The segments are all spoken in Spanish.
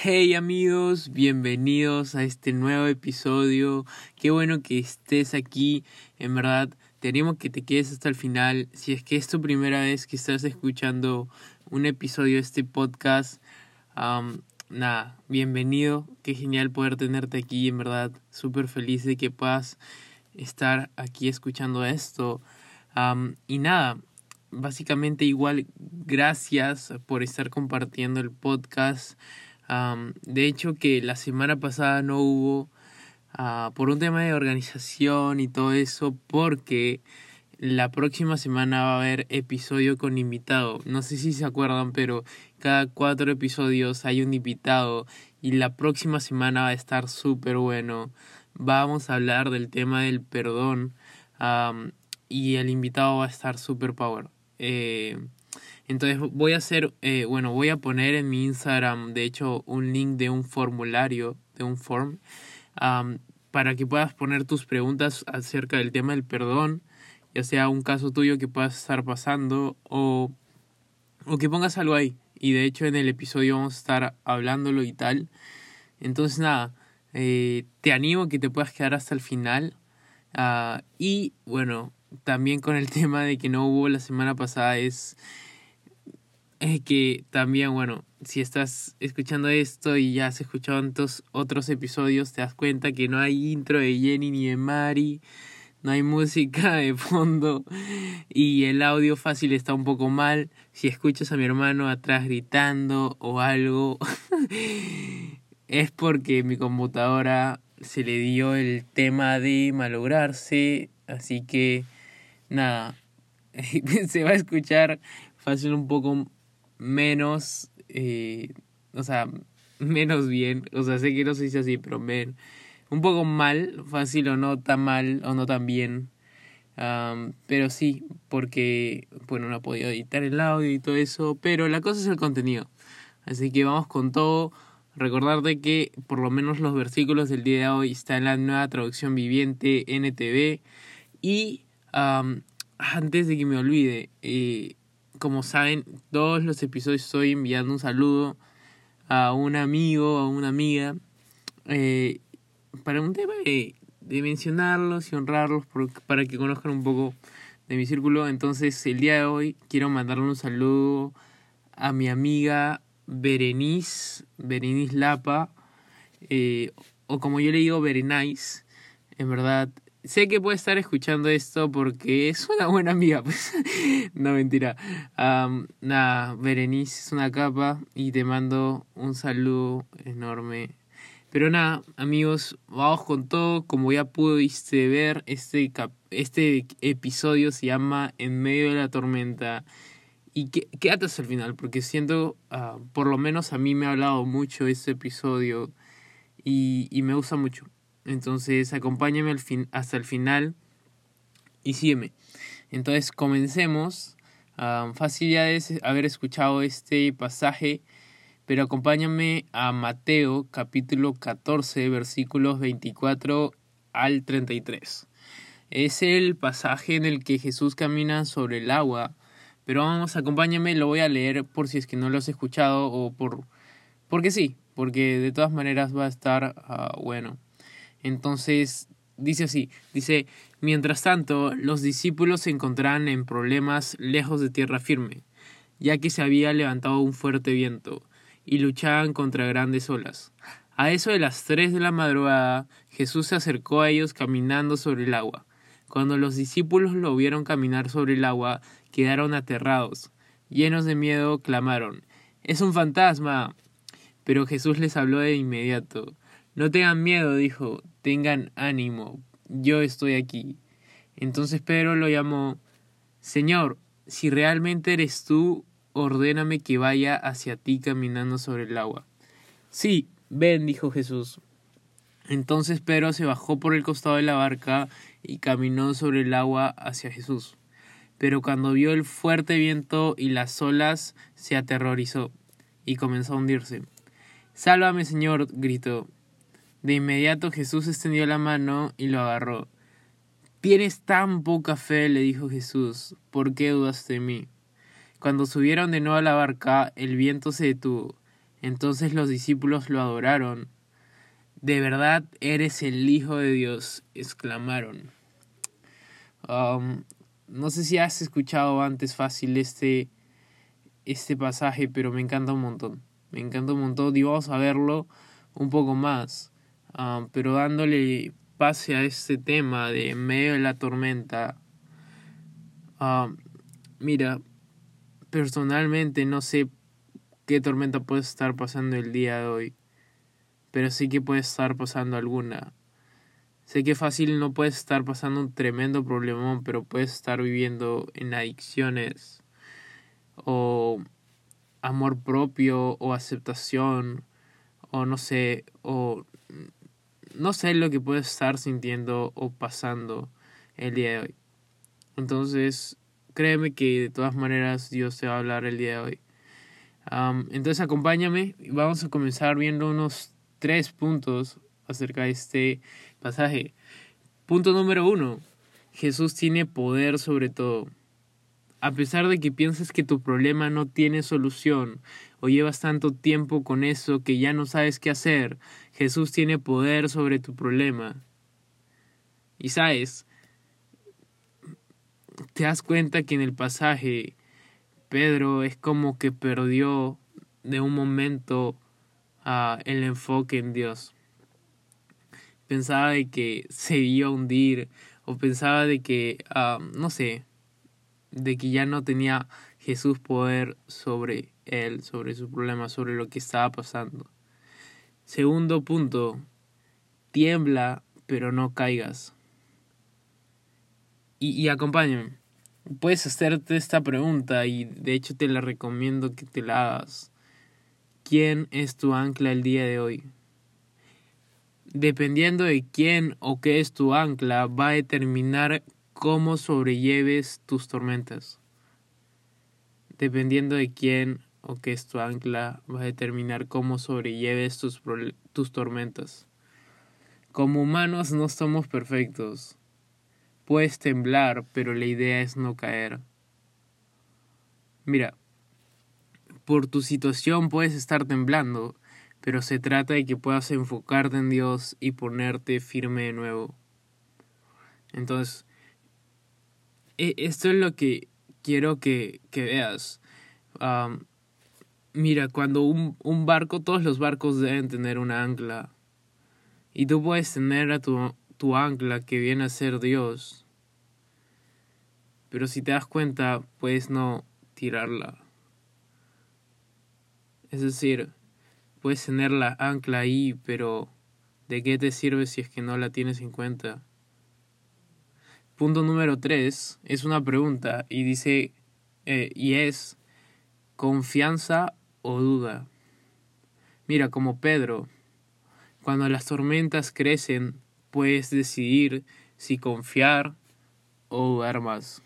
Hey amigos, bienvenidos a este nuevo episodio. Qué bueno que estés aquí. En verdad, te animo que te quedes hasta el final. Si es que es tu primera vez que estás escuchando un episodio de este podcast, nada, bienvenido. Qué genial poder tenerte aquí. En verdad, súper feliz de que puedas estar aquí escuchando esto. y nada, básicamente igual, gracias por estar compartiendo el podcast de hecho que la semana pasada no hubo uh, por un tema de organización y todo eso porque la próxima semana va a haber episodio con invitado. No sé si se acuerdan, pero cada cuatro episodios hay un invitado y la próxima semana va a estar súper bueno. Vamos a hablar del tema del perdón y el invitado va a estar súper power. Eh, entonces voy a hacer, eh, bueno, voy a poner en mi Instagram, de hecho, un link de un formulario, de un form, para que puedas poner tus preguntas acerca del tema del perdón, ya sea un caso tuyo que puedas estar pasando o, o que pongas algo ahí. Y de hecho en el episodio vamos a estar hablándolo y tal. Entonces nada, eh, te animo a que te puedas quedar hasta el final. Ah, y bueno, también con el tema de que no hubo la semana pasada es es que también, bueno, si estás escuchando esto y ya has escuchado otros, otros episodios, te das cuenta que no hay intro de Jenny ni de Mari, no hay música de fondo y el audio fácil está un poco mal. Si escuchas a mi hermano atrás gritando o algo, es porque mi computadora se le dio el tema de malograrse, así que nada, se va a escuchar fácil un poco menos, eh, o sea, menos bien, o sea, sé que no se dice así, pero men, un poco mal, fácil o no tan mal o no tan bien, pero sí, porque, bueno, no he podido editar el audio y todo eso, pero la cosa es el contenido, así que vamos con todo. Recordarte que por lo menos los versículos del día de hoy están en la nueva traducción viviente NTV. Y antes de que me olvide, eh, como saben, todos los episodios estoy enviando un saludo a un amigo, a una amiga, eh, para un tema de, mencionarlos y honrarlos para que conozcan un poco de mi círculo. Entonces, el día de hoy quiero mandarle un saludo a mi amiga Berenice, Berenice Lapa, eh, o como yo le digo, Berenice. En verdad, sé que puede estar escuchando esto porque es una buena amiga, pues. no, mentira. nada, Berenice es una capa y te mando un saludo enorme. Pero nada, amigos, vamos con todo. Como ya pudiste ver, este, este episodio se llama En medio de la tormenta. Y quédate hasta el final, porque siento, uh, por lo menos a mí me ha hablado mucho este episodio y, y me gusta mucho. Entonces acompáñame hasta el final y sígueme. Entonces comencemos. Um, fácil ya es haber escuchado este pasaje, pero acompáñame a Mateo capítulo 14 versículos 24 al 33. Es el pasaje en el que Jesús camina sobre el agua, pero vamos, acompáñame, lo voy a leer por si es que no lo has escuchado o por... porque sí, porque de todas maneras va a estar uh, bueno. Entonces, dice así, dice, mientras tanto, los discípulos se encontraban en problemas lejos de tierra firme, ya que se había levantado un fuerte viento, y luchaban contra grandes olas. A eso de las tres de la madrugada, Jesús se acercó a ellos caminando sobre el agua. Cuando los discípulos lo vieron caminar sobre el agua, quedaron aterrados. Llenos de miedo, clamaron, Es un fantasma. Pero Jesús les habló de inmediato. No tengan miedo, dijo, tengan ánimo, yo estoy aquí. Entonces Pedro lo llamó, Señor, si realmente eres tú, ordéname que vaya hacia ti caminando sobre el agua. Sí, ven, dijo Jesús. Entonces Pedro se bajó por el costado de la barca y caminó sobre el agua hacia Jesús. Pero cuando vio el fuerte viento y las olas, se aterrorizó y comenzó a hundirse. Sálvame, Señor, gritó. De inmediato Jesús extendió la mano y lo agarró. Tienes tan poca fe, le dijo Jesús, ¿por qué dudas de mí? Cuando subieron de nuevo a la barca, el viento se detuvo, Entonces los discípulos lo adoraron. De verdad eres el Hijo de Dios, exclamaron. Um, no sé si has escuchado antes fácil este, este pasaje, pero me encanta un montón. Me encanta un montón y vamos a verlo un poco más. Um, pero dándole pase a este tema de en medio de la tormenta. Um, mira, personalmente no sé qué tormenta puede estar pasando el día de hoy, pero sí que puede estar pasando alguna. Sé que fácil no puedes estar pasando un tremendo problemón, pero puedes estar viviendo en adicciones o amor propio o aceptación o no sé, o no sé lo que puedes estar sintiendo o pasando el día de hoy. Entonces, créeme que de todas maneras Dios te va a hablar el día de hoy. entonces acompáñame y vamos a comenzar viendo unos tres puntos acerca de este pasaje. Punto número uno. Jesús tiene poder sobre todo. A pesar de que pienses que tu problema no tiene solución o llevas tanto tiempo con eso que ya no sabes qué hacer, Jesús tiene poder sobre tu problema. Y sabes, te das cuenta que en el pasaje Pedro es como que perdió de un momento uh, el enfoque en Dios pensaba de que se iba a hundir o pensaba de que, ah, no sé, de que ya no tenía Jesús poder sobre él, sobre su problema, sobre lo que estaba pasando. Segundo punto, tiembla pero no caigas. Y, y acompáñame. Puedes hacerte esta pregunta y de hecho te la recomiendo que te la hagas. ¿Quién es tu ancla el día de hoy? dependiendo de quién o qué es tu ancla, va a determinar cómo sobrelleves tus tormentas. Dependiendo de quién o qué es tu ancla, va a determinar cómo sobrelleves tus, tus tormentas. Como humanos no somos perfectos. Puedes temblar, pero la idea es no caer. Mira, por tu situación puedes estar temblando, pero se trata de que puedas enfocarte en Dios y ponerte firme de nuevo. Entonces, esto es lo que quiero que, que veas. mira, cuando un, un, barco, todos los barcos deben tener una ancla. Y tú puedes tener a tu, tu ancla que viene a ser Dios. Pero si te das cuenta, puedes no tirarla. Es decir, Puedes tener la ancla ahí, pero ¿de qué te sirve si es que no la tienes en cuenta? Punto número tres es una pregunta y dice, eh, y es, ¿confianza o duda? Mira, como Pedro, cuando las tormentas crecen, puedes decidir si confiar o dudar más.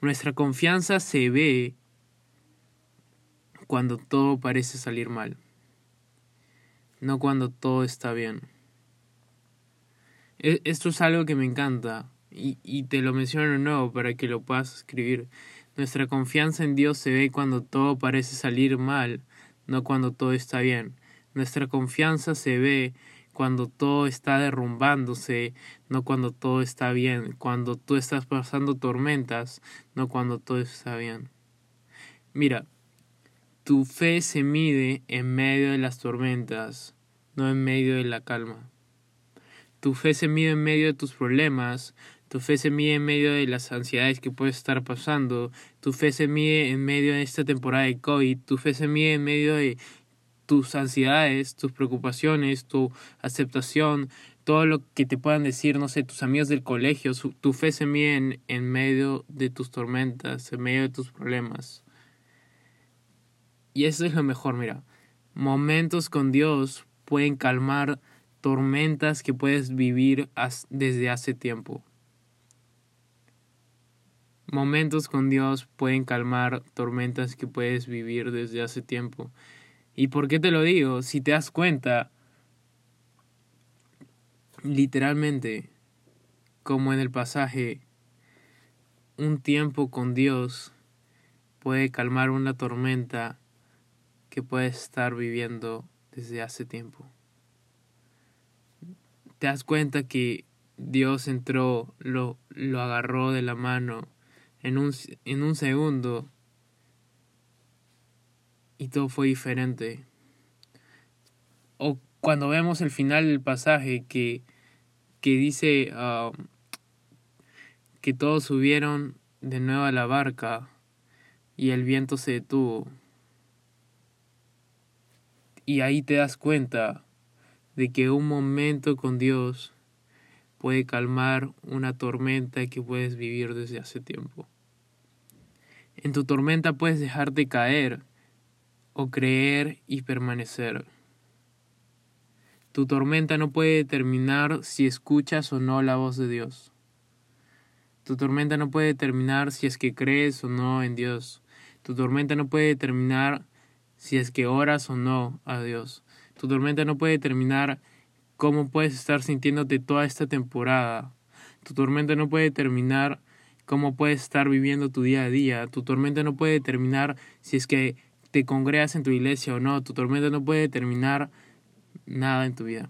Nuestra confianza se ve cuando todo parece salir mal no cuando todo está bien. E, esto es algo que me encanta y, y te lo menciono de nuevo para que lo puedas escribir. Nuestra confianza en Dios se ve cuando todo parece salir mal, no cuando todo está bien. Nuestra confianza se ve cuando todo está derrumbándose, no cuando todo está bien, cuando tú estás pasando tormentas, no cuando todo está bien. Mira, tu fe se mide en medio de las tormentas, no en medio de la calma. Tu fe se mide en medio de tus problemas, tu fe se mide en medio de las ansiedades que puedes estar pasando, tu fe se mide en medio de esta temporada de COVID, tu fe se mide en medio de tus ansiedades, tus preocupaciones, tu aceptación, todo lo que te puedan decir, no sé, tus amigos del colegio, tu fe se mide en, en medio de tus tormentas, en medio de tus problemas. Y eso es lo mejor, mira. Momentos con Dios pueden calmar tormentas que puedes vivir desde hace tiempo. Momentos con Dios pueden calmar tormentas que puedes vivir desde hace tiempo. ¿Y por qué te lo digo? Si te das cuenta, literalmente, como en el pasaje, un tiempo con Dios puede calmar una tormenta que puedes estar viviendo desde hace tiempo. Te das cuenta que Dios entró, lo, lo agarró de la mano en un, en un segundo y todo fue diferente. O cuando vemos el final del pasaje que, que dice um, que todos subieron de nuevo a la barca y el viento se detuvo. Y ahí te das cuenta de que un momento con Dios puede calmar una tormenta que puedes vivir desde hace tiempo. En tu tormenta puedes dejarte caer o creer y permanecer. Tu tormenta no puede determinar si escuchas o no la voz de Dios. Tu tormenta no puede determinar si es que crees o no en Dios. Tu tormenta no puede determinar si es que oras o no a Dios. Tu tormenta no puede determinar cómo puedes estar sintiéndote toda esta temporada. Tu tormenta no puede determinar cómo puedes estar viviendo tu día a día. Tu tormenta no puede determinar si es que te congregas en tu iglesia o no. Tu tormenta no puede determinar nada en tu vida.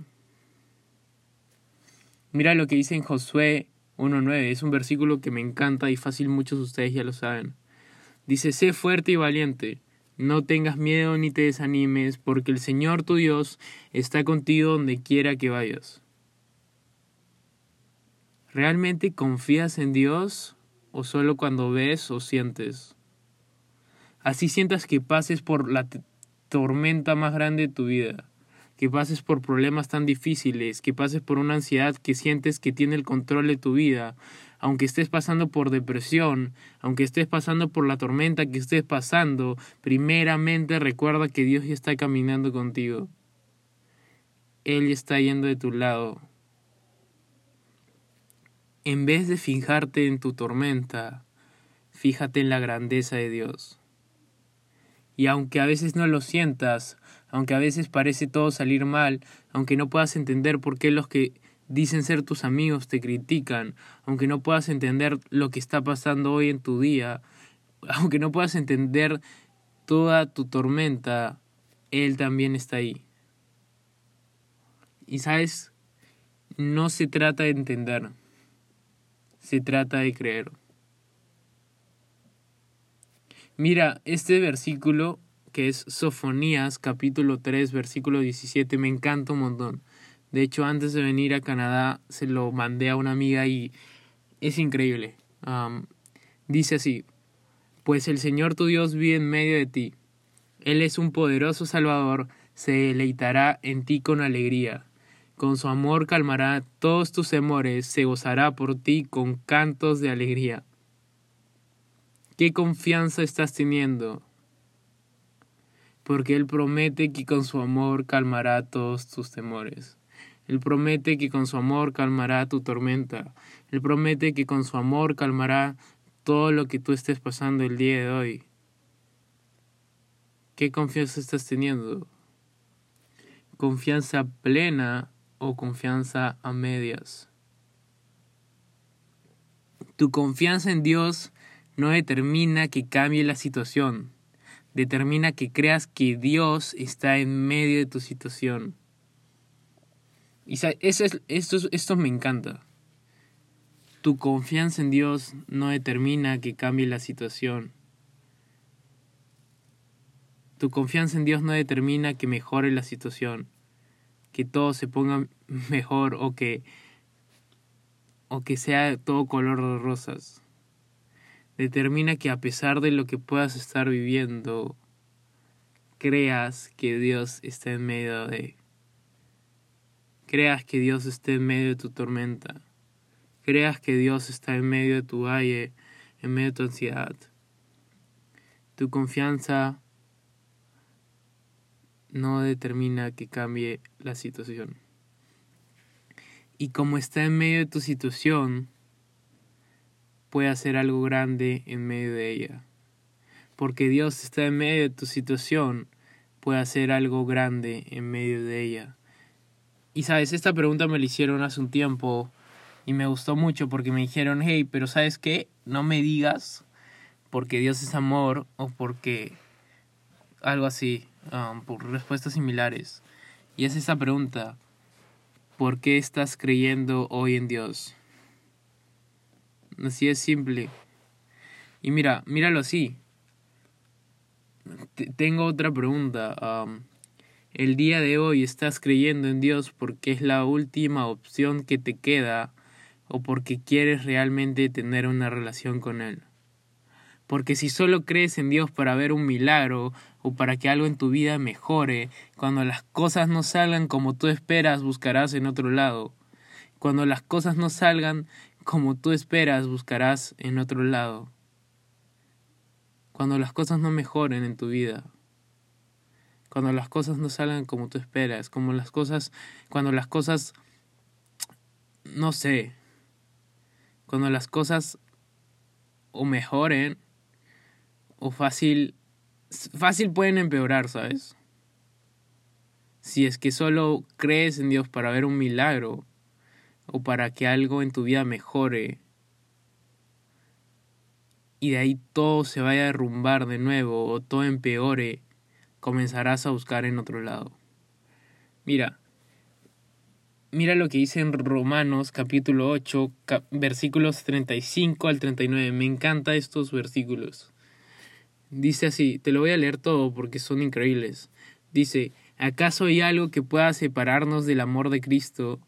Mira lo que dice en Josué 1.9. Es un versículo que me encanta y fácil muchos de ustedes ya lo saben. Dice, sé fuerte y valiente. No tengas miedo ni te desanimes, porque el Señor tu Dios está contigo donde quiera que vayas. ¿Realmente confías en Dios o solo cuando ves o sientes? Así sientas que pases por la tormenta más grande de tu vida, que pases por problemas tan difíciles, que pases por una ansiedad que sientes que tiene el control de tu vida, aunque estés pasando por depresión, aunque estés pasando por la tormenta que estés pasando, primeramente recuerda que Dios ya está caminando contigo. Él está yendo de tu lado. En vez de fijarte en tu tormenta, fíjate en la grandeza de Dios. Y aunque a veces no lo sientas, aunque a veces parece todo salir mal, aunque no puedas entender por qué los que dicen ser tus amigos te critican, aunque no puedas entender lo que está pasando hoy en tu día, aunque no puedas entender toda tu tormenta, Él también está ahí. Y sabes, no se trata de entender, se trata de creer. Mira, este versículo que es Sofonías capítulo 3 versículo 17 me encanta un montón. De hecho, antes de venir a Canadá se lo mandé a una amiga y es increíble. dice así, pues el Señor tu Dios vive en medio de ti. Él es un poderoso Salvador, se deleitará en ti con alegría. Con su amor calmará todos tus temores, se gozará por ti con cantos de alegría. ¿Qué confianza estás teniendo? Porque Él promete que con su amor calmará todos tus temores. Él promete que con su amor calmará tu tormenta. Él promete que con su amor calmará todo lo que tú estés pasando el día de hoy. ¿Qué confianza estás teniendo? ¿Confianza plena o confianza a medias? Tu confianza en Dios no determina que cambie la situación, determina que creas que Dios está en medio de tu situación. Y eso es, esto, esto me encanta. Tu confianza en Dios no determina que cambie la situación. Tu confianza en Dios no determina que mejore la situación, que todo se ponga mejor o que o que sea todo color de rosas. Determina que a pesar de lo que puedas estar viviendo, creas que Dios está en medio de Creas que Dios esté en medio de tu tormenta. Creas que Dios está en medio de tu valle, en medio de tu ansiedad. Tu confianza no determina que cambie la situación. Y como está en medio de tu situación, puede hacer algo grande en medio de ella. Porque Dios está en medio de tu situación, puede hacer algo grande en medio de ella. Y sabes, esta pregunta me la hicieron hace un tiempo y me gustó mucho porque me dijeron, hey, pero sabes qué, no me digas porque Dios es amor o porque algo así. um, por respuestas similares. Y es esta pregunta, ¿por qué estás creyendo hoy en Dios? Así es simple. Y mira, míralo así. tengo otra pregunta. Um, el día de hoy estás creyendo en Dios porque es la última opción que te queda o porque quieres realmente tener una relación con Él. Porque si solo crees en Dios para ver un milagro o para que algo en tu vida mejore, cuando las cosas no salgan como tú esperas, buscarás en otro lado. Cuando las cosas no salgan como tú esperas, buscarás en otro lado. Cuando las cosas no mejoren en tu vida, cuando las cosas no salgan como tú esperas, como las cosas, cuando las cosas, no sé, cuando las cosas o mejoren o fácil, fácil pueden empeorar, ¿sabes? Si es que solo crees en Dios para ver un milagro o para que algo en tu vida mejore y de ahí todo se vaya a derrumbar de nuevo o todo empeore, comenzarás a buscar en otro lado. Mira, mira lo que dice en Romanos capítulo 8, versículos 35 al 39. Me encantan estos versículos. Dice así, te lo voy a leer todo porque son increíbles. Dice, ¿acaso hay algo que pueda separarnos del amor de Cristo?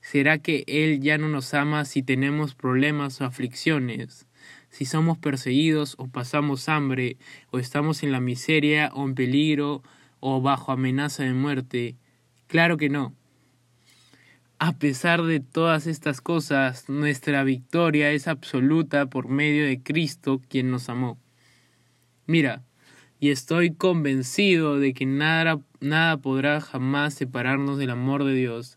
¿Será que Él ya no nos ama si tenemos problemas o aflicciones? Si somos perseguidos o pasamos hambre, o estamos en la miseria o en peligro o bajo amenaza de muerte. Claro que no. A pesar de todas estas cosas, nuestra victoria es absoluta por medio de Cristo quien nos amó. Mira, y estoy convencido de que nada, nada podrá jamás separarnos del amor de Dios,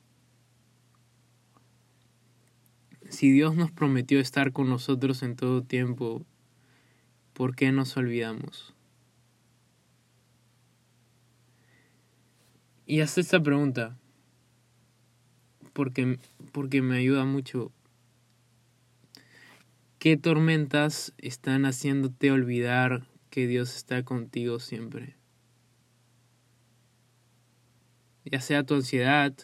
Si Dios nos prometió estar con nosotros en todo tiempo, ¿por qué nos olvidamos? Y haz esta pregunta, porque, porque me ayuda mucho. ¿Qué tormentas están haciéndote olvidar que Dios está contigo siempre? Ya sea tu ansiedad,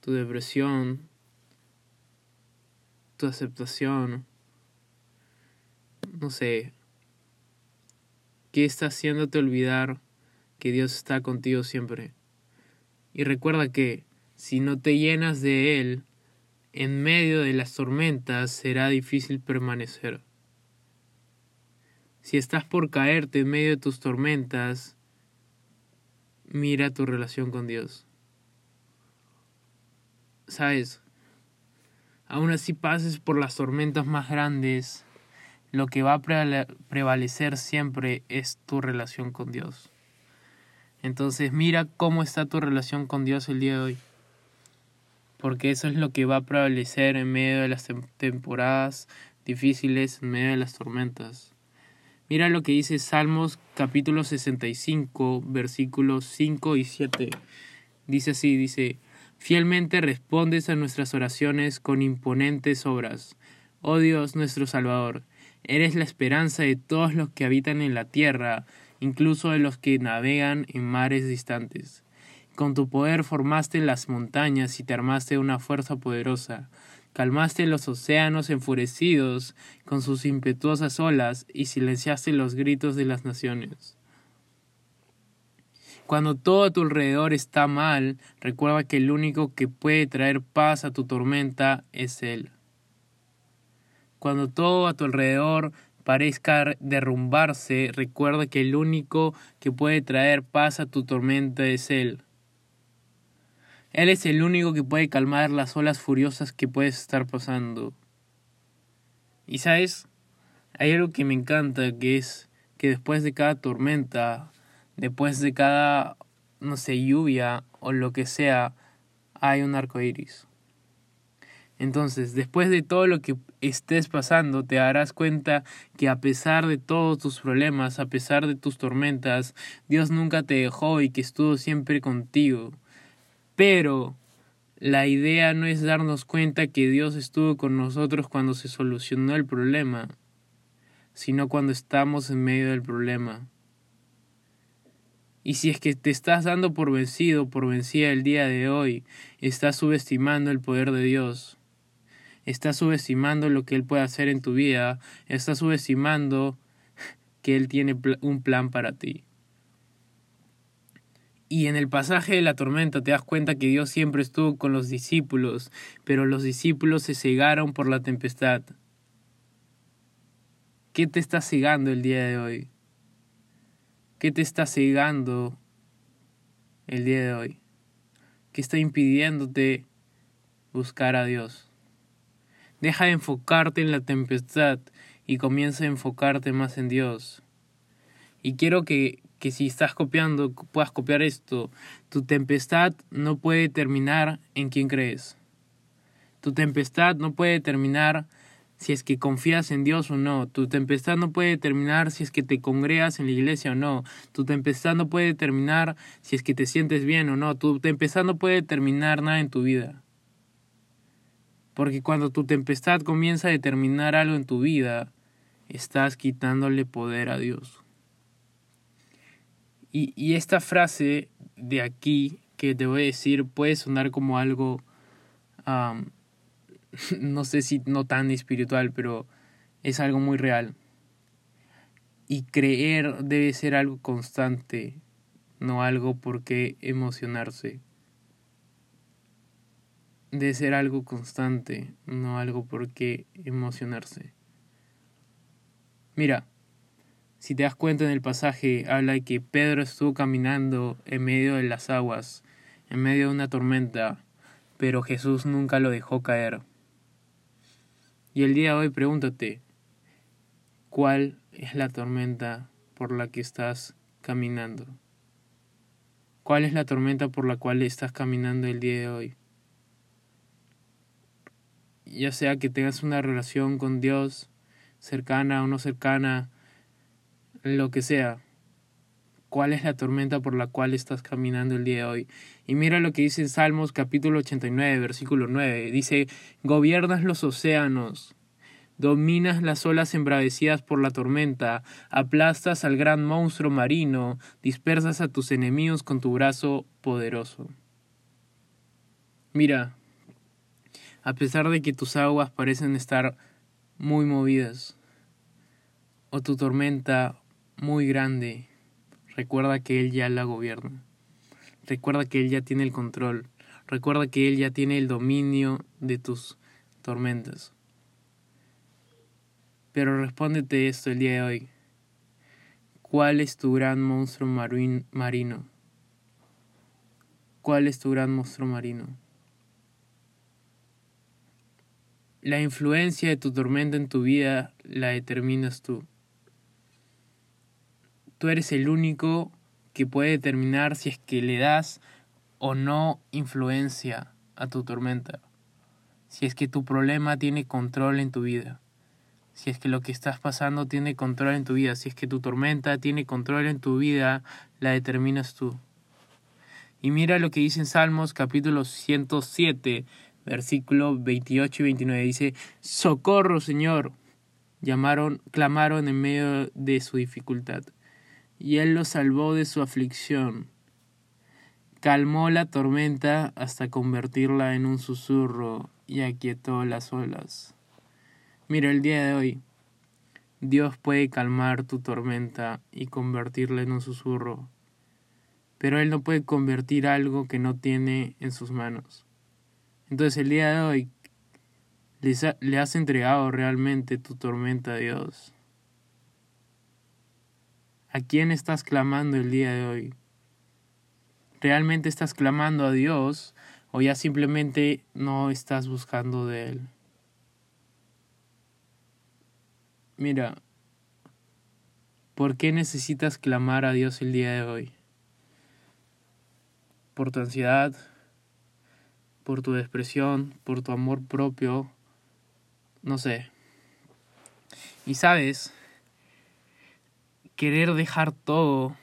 tu depresión, tu aceptación, no sé, qué está haciéndote olvidar que Dios está contigo siempre. Y recuerda que si no te llenas de Él, en medio de las tormentas será difícil permanecer. Si estás por caerte en medio de tus tormentas, mira tu relación con Dios. Sabes, aún así pases por las tormentas más grandes, lo que va a prevalecer siempre es tu relación con Dios. Entonces mira cómo está tu relación con Dios el día de hoy. Porque eso es lo que va a prevalecer en medio de las temporadas difíciles, en medio de las tormentas. Mira lo que dice Salmos capítulo 65, versículos 5 y 7. Dice así, dice, Fielmente respondes a nuestras oraciones con imponentes obras. Oh Dios nuestro Salvador, eres la esperanza de todos los que habitan en la tierra, incluso de los que navegan en mares distantes. Con tu poder formaste las montañas y te armaste una fuerza poderosa. Calmaste los océanos enfurecidos con sus impetuosas olas y silenciaste los gritos de las naciones. Cuando todo a tu alrededor está mal, recuerda que el único que puede traer paz a tu tormenta es Él. Cuando todo a tu alrededor parezca derrumbarse, recuerda que el único que puede traer paz a tu tormenta es Él. Él es el único que puede calmar las olas furiosas que puedes estar pasando. Y sabes, hay algo que me encanta, que es que después de cada tormenta después de cada, no sé, lluvia o lo que sea, hay un arco iris. Entonces, después de todo lo que estés pasando, te darás cuenta que a pesar de todos tus problemas, a pesar de tus tormentas, Dios nunca te dejó y que estuvo siempre contigo. Pero la idea no es darnos cuenta que Dios estuvo con nosotros cuando se solucionó el problema, sino cuando estamos en medio del problema. Y si es que te estás dando por vencido, por vencida el día de hoy, estás subestimando el poder de Dios. Estás subestimando lo que Él puede hacer en tu vida. Estás subestimando que Él tiene un plan para ti. Y en el pasaje de la tormenta te das cuenta que Dios siempre estuvo con los discípulos, pero los discípulos se cegaron por la tempestad. ¿Qué te está cegando el día de hoy? ¿Qué te está cegando el día de hoy? ¿Qué está impidiéndote buscar a Dios? Deja de enfocarte en la tempestad y comienza a enfocarte más en Dios. Y quiero que, que si estás copiando, puedas copiar esto. Tu tempestad no puede terminar en quien crees. Tu tempestad no puede terminar si es que confías en Dios o no. Tu tempestad no puede terminar si es que te congregas en la iglesia o no. Tu tempestad no puede terminar si es que te sientes bien o no. Tu tempestad no puede terminar nada en tu vida. Porque cuando tu tempestad comienza a determinar algo en tu vida, estás quitándole poder a Dios. Y, y esta frase de aquí que te voy a decir puede sonar como algo no sé si no tan espiritual, pero es algo muy real. Y creer debe ser algo constante, no algo por qué emocionarse. Debe ser algo constante, no algo por qué emocionarse. Mira, si te das cuenta en el pasaje, habla de que Pedro estuvo caminando en medio de las aguas, en medio de una tormenta, pero Jesús nunca lo dejó caer. Y el día de hoy pregúntate, ¿cuál es la tormenta por la que estás caminando? ¿Cuál es la tormenta por la cual estás caminando el día de hoy? Ya sea que tengas una relación con Dios cercana o no cercana, lo que sea. ¿Cuál es la tormenta por la cual estás caminando el día de hoy? Y mira lo que dice en Salmos capítulo 89, versículo 9. Dice, gobiernas los océanos, dominas las olas embravecidas por la tormenta, aplastas al gran monstruo marino, dispersas a tus enemigos con tu brazo poderoso. Mira, a pesar de que tus aguas parecen estar muy movidas, o tu tormenta muy grande, recuerda que Él ya la gobierna. Recuerda que Él ya tiene el control. Recuerda que Él ya tiene el dominio de tus tormentas. Pero respóndete esto el día de hoy. ¿Cuál es tu gran monstruo marino? ¿Cuál es tu gran monstruo marino? La influencia de tu tormenta en tu vida la determinas tú. Tú eres el único que puede determinar si es que le das o no influencia a tu tormenta. Si es que tu problema tiene control en tu vida. Si es que lo que estás pasando tiene control en tu vida. Si es que tu tormenta tiene control en tu vida, la determinas tú. Y mira lo que dice en Salmos capítulo 107, versículo 28 y 29. Dice, Socorro, Señor. Llamaron, clamaron en medio de su dificultad y él lo salvó de su aflicción. Calmó la tormenta hasta convertirla en un susurro y aquietó las olas. Mira, el día de hoy, Dios puede calmar tu tormenta y convertirla en un susurro, pero Él no puede convertir algo que no tiene en sus manos. Entonces el día de hoy, le has entregado realmente tu tormenta a Dios. ¿A quién estás clamando el día de hoy? ¿Realmente estás clamando a Dios o ya simplemente no estás buscando de Él? Mira, ¿por qué necesitas clamar a Dios el día de hoy? ¿Por tu ansiedad? por tu expresión, por tu amor propio, no sé. Y sabes, querer dejar todo,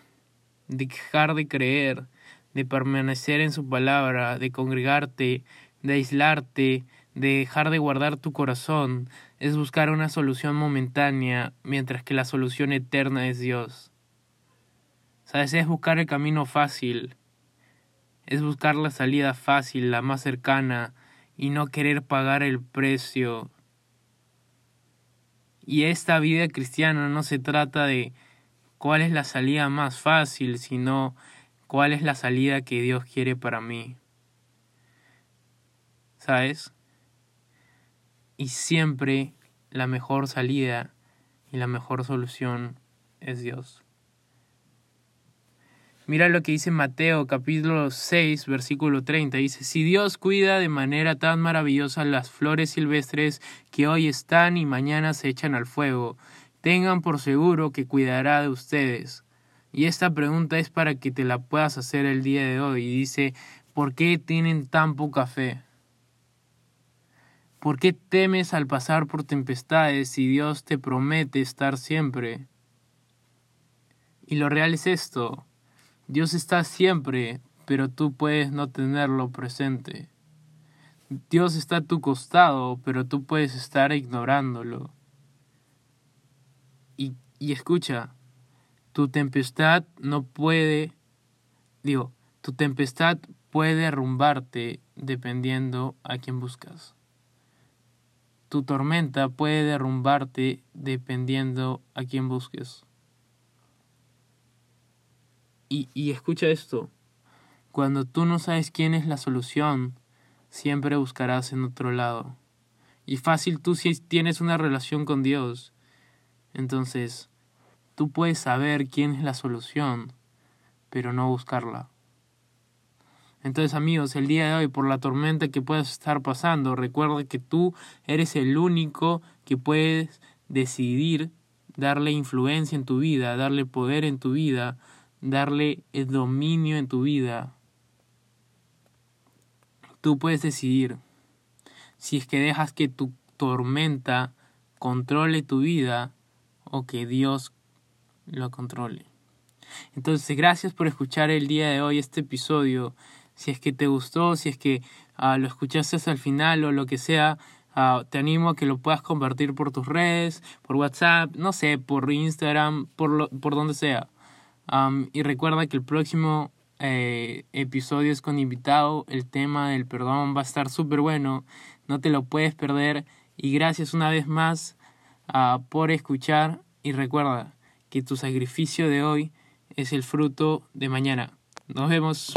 dejar de creer, de permanecer en su palabra, de congregarte, de aislarte, de dejar de guardar tu corazón, es buscar una solución momentánea, mientras que la solución eterna es Dios. Sabes, es buscar el camino fácil, es buscar la salida fácil, la más cercana, y no querer pagar el precio. Y esta vida cristiana no se trata de cuál es la salida más fácil, sino cuál es la salida que Dios quiere para mí. ¿Sabes? Y siempre la mejor salida y la mejor solución es Dios. Mira lo que dice Mateo capítulo 6 versículo 30. Dice, si Dios cuida de manera tan maravillosa las flores silvestres que hoy están y mañana se echan al fuego, tengan por seguro que cuidará de ustedes. Y esta pregunta es para que te la puedas hacer el día de hoy. dice, ¿por qué tienen tan poca fe? ¿Por qué temes al pasar por tempestades si Dios te promete estar siempre? Y lo real es esto Dios está siempre, pero tú puedes no tenerlo presente. Dios está a tu costado, pero tú puedes estar ignorándolo. Y, y escucha, tu tempestad no puede, digo, tu tempestad puede derrumbarte dependiendo a quién buscas. Tu tormenta puede derrumbarte dependiendo a quién busques. Y, escucha esto, cuando tú no sabes quién es la solución, siempre buscarás en otro lado. Y fácil tú si tienes una relación con Dios, entonces tú puedes saber quién es la solución, pero no buscarla. Entonces amigos, el día de hoy, por la tormenta que puedas estar pasando, recuerda que tú eres el único que puedes decidir darle influencia en tu vida, darle poder en tu vida, darle el dominio en tu vida. Tú puedes decidir si es que dejas que tu tormenta controle tu vida o que Dios lo controle. Entonces, gracias por escuchar el día de hoy este episodio. Si es que te gustó, si es que ah, lo escuchaste hasta el final o lo que sea, ah, te animo a que lo puedas compartir por tus redes, por WhatsApp, no sé, por Instagram, por, lo, por donde sea y recuerda que el próximo eh, episodio es con invitado. El tema del perdón va a estar súper bueno. No te lo puedes perder. Y gracias una vez más uh, por escuchar. Y recuerda que tu sacrificio de hoy es el fruto de mañana. Nos vemos.